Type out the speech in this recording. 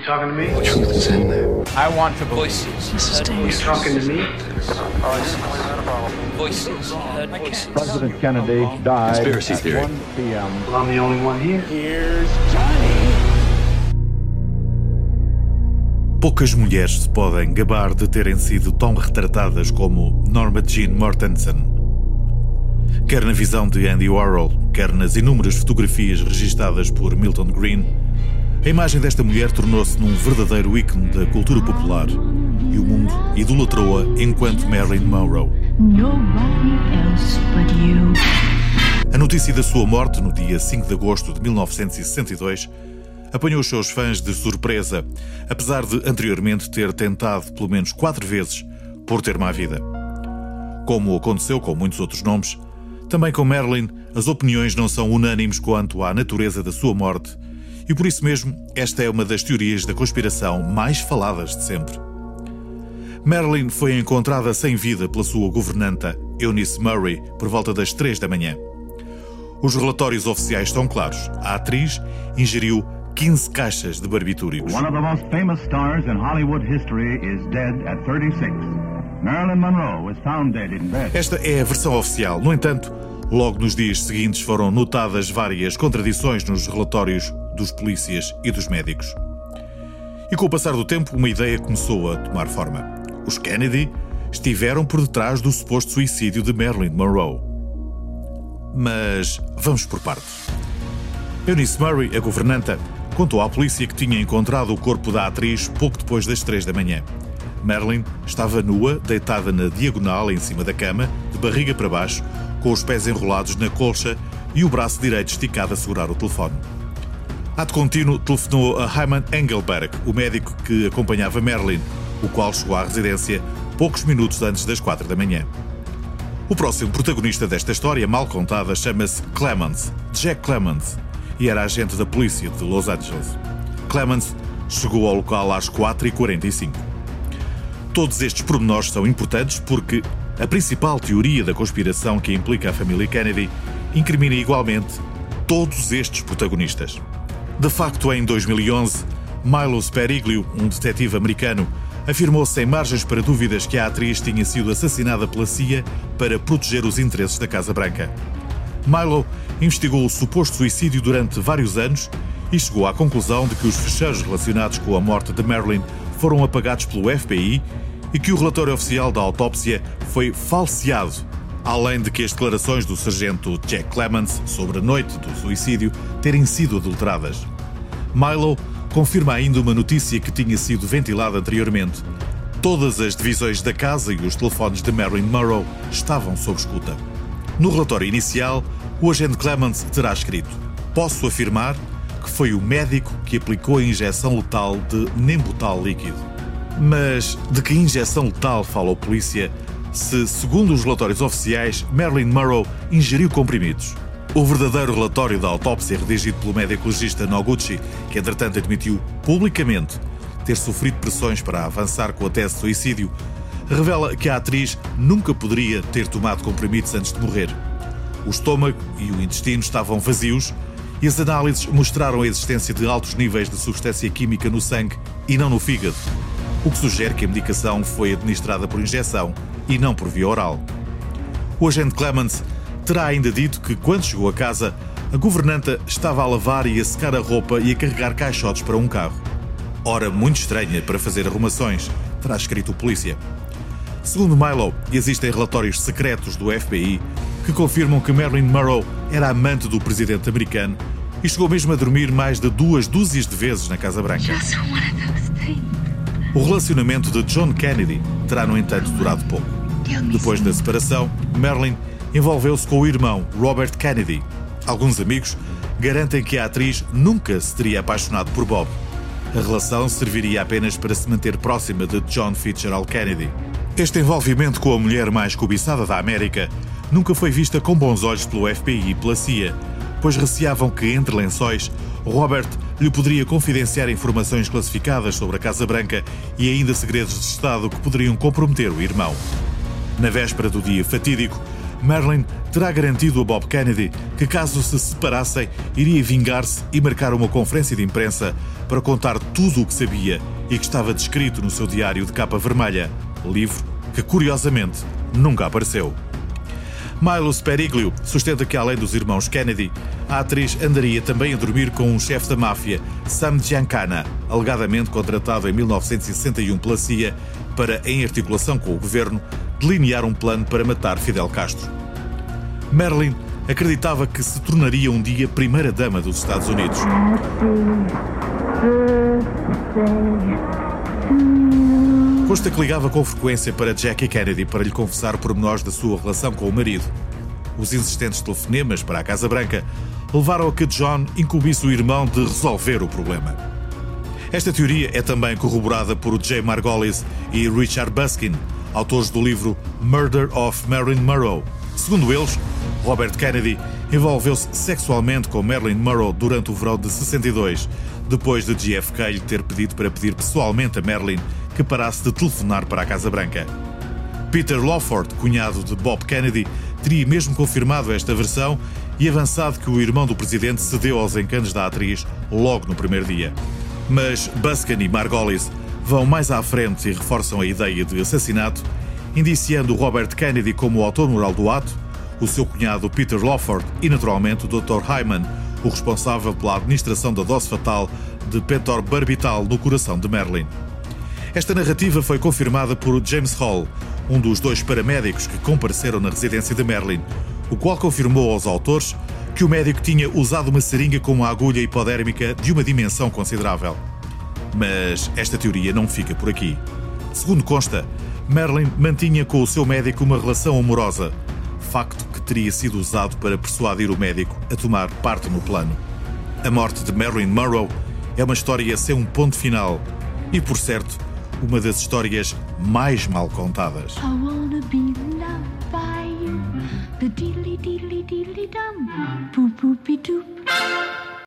You talking to me? The truth is in there. I want to voices. You talking to me? Voices. Heard voices. President Kennedy died Conspiracy at theory. 1 p.m. Well, I'm the only one here. Here's Johnny. Poucas mulheres se podem gabar de terem sido tão retratadas como Norma Jean Mortensen. Quer na visão de Andy Warhol, quer nas inúmeras fotografias registadas por Milton Green, a imagem desta mulher tornou-se num verdadeiro ícone da cultura popular e o mundo idolatrou-a enquanto Marilyn Monroe. A notícia da sua morte, no dia 5 de agosto de 1962, apanhou os seus fãs de surpresa, apesar de anteriormente ter tentado pelo menos quatro vezes por ter má vida. Como aconteceu com muitos outros nomes, também com Marilyn, as opiniões não são unânimes quanto à natureza da sua morte, e por isso mesmo, esta é uma das teorias da conspiração mais faladas de sempre. Marilyn foi encontrada sem vida pela sua governanta, Eunice Murray, por volta das 3 da manhã. Os relatórios oficiais estão claros. A atriz ingeriu 15 caixas de barbitúricos. One of the most famous stars in Hollywood history is dead at 36. Marilyn Monroe was found dead in bed. Esta é a versão oficial. No entanto, logo nos dias seguintes foram notadas várias contradições nos relatórios dos polícias e dos médicos. E com o passar do tempo, uma ideia começou a tomar forma. Os Kennedy estiveram por detrás do suposto suicídio de Marilyn Monroe. Mas vamos por partes. Eunice Murray, a governanta, contou à polícia que tinha encontrado o corpo da atriz pouco depois das três da manhã. Marilyn estava nua, deitada na diagonal em cima da cama, de barriga para baixo, com os pés enrolados na colcha e o braço direito esticado a segurar o telefone. Ato contínuo, telefonou a Hyman Engelberg, o médico que acompanhava Marilyn, o qual chegou à residência poucos minutos antes das quatro da manhã. O próximo protagonista desta história mal contada chama-se Clemens, Jack Clemens, e era agente da polícia de Los Angeles. Clemens chegou ao local às 4h45. Todos estes pormenores são importantes porque a principal teoria da conspiração que implica a família Kennedy incrimina igualmente todos estes protagonistas. De facto, em 2011, Milo Speriglio, um detetive americano, afirmou sem margens para dúvidas que a atriz tinha sido assassinada pela CIA para proteger os interesses da Casa Branca. Milo investigou o suposto suicídio durante vários anos e chegou à conclusão de que os fecheiros relacionados com a morte de Marilyn foram apagados pelo FBI e que o relatório oficial da autópsia foi falseado, além de que as declarações do sargento Jack Clemens sobre a noite do suicídio terem sido adulteradas. Milo confirma ainda uma notícia que tinha sido ventilada anteriormente. Todas as divisões da casa e os telefones de Marilyn Monroe estavam sob escuta. No relatório inicial, o agente Clemens terá escrito: Posso afirmar que foi o médico que aplicou a injeção letal de Nembutal líquido. Mas de que injeção letal fala a polícia se, segundo os relatórios oficiais, Marilyn Monroe ingeriu comprimidos? O verdadeiro relatório da autópsia redigido pelo médico legista Noguchi, que entretanto admitiu publicamente ter sofrido pressões para avançar com a tese de suicídio, revela que a atriz nunca poderia ter tomado comprimidos antes de morrer. O estômago e o intestino estavam vazios e as análises mostraram a existência de altos níveis de substância química no sangue e não no fígado, o que sugere que a medicação foi administrada por injeção e não por via oral. O agente Clemens terá ainda dito que, quando chegou a casa, a governanta estava a lavar e a secar a roupa e a carregar caixotes para um carro. Hora muito estranha para fazer arrumações, terá escrito o polícia. Segundo Milo, existem relatórios secretos do FBI que confirmam que Marilyn Monroe era amante do presidente americano e chegou mesmo a dormir mais de duas dúzias de vezes na Casa Branca. O relacionamento de John Kennedy terá, no entanto, durado pouco. Depois da separação, Marilyn envolveu-se com o irmão Robert Kennedy. Alguns amigos garantem que a atriz nunca se teria apaixonado por Bob. A relação serviria apenas para se manter próxima de John Fitzgerald Kennedy. Este envolvimento com a mulher mais cobiçada da América nunca foi vista com bons olhos pelo FBI e pela CIA, pois receavam que, entre lençóis, Robert lhe poderia confidenciar informações classificadas sobre a Casa Branca e ainda segredos de Estado que poderiam comprometer o irmão. Na véspera do dia fatídico, Marilyn terá garantido a Bob Kennedy que, caso se separassem, iria vingar-se e marcar uma conferência de imprensa para contar tudo o que sabia e que estava descrito no seu diário de capa vermelha, livro que, curiosamente, nunca apareceu. Milo Speriglio sustenta que, além dos irmãos Kennedy, a atriz andaria também a dormir com um chefe da máfia, Sam Giancana, alegadamente contratado em 1961 pela CIA para, em articulação com o governo, delinear um plano para matar Fidel Castro. Marilyn acreditava que se tornaria um dia primeira-dama dos Estados Unidos. Consta que ligava com frequência para Jackie Kennedy para lhe confessar pormenores da sua relação com o marido. Os insistentes telefonemas para a Casa Branca levaram a que John incumbisse o irmão de resolver o problema. Esta teoria é também corroborada por Jay Margolis e Richard Buskin, autores do livro Murder of Marilyn Monroe. Segundo eles, Robert Kennedy envolveu-se sexualmente com Marilyn Monroe durante o verão de 62, depois de JFK lhe ter pedido para pedir pessoalmente a Marilyn que parasse de telefonar para a Casa Branca. Peter Lawford, cunhado de Bob Kennedy, teria mesmo confirmado esta versão e avançado que o irmão do presidente cedeu aos encantos da atriz logo no primeiro dia. Mas Buskin e Margolis vão mais à frente e reforçam a ideia de assassinato, indiciando Robert Kennedy como o autor moral do ato, o seu cunhado Peter Lawford e, naturalmente, o Dr. Hyman, o responsável pela administração da dose fatal de pentorbarbital no coração de Marilyn. Esta narrativa foi confirmada por James Hall, um dos dois paramédicos que compareceram na residência de Marilyn, o qual confirmou aos autores que o médico tinha usado uma seringa com uma agulha hipodérmica de uma dimensão considerável. Mas esta teoria não fica por aqui. Segundo consta, Marilyn mantinha com o seu médico uma relação amorosa, facto que teria sido usado para persuadir o médico a tomar parte no plano. A morte de Marilyn Monroe é uma história sem um ponto final e, por certo, uma das histórias mais mal contadas. Dilly dilly dilly dum, boop doop.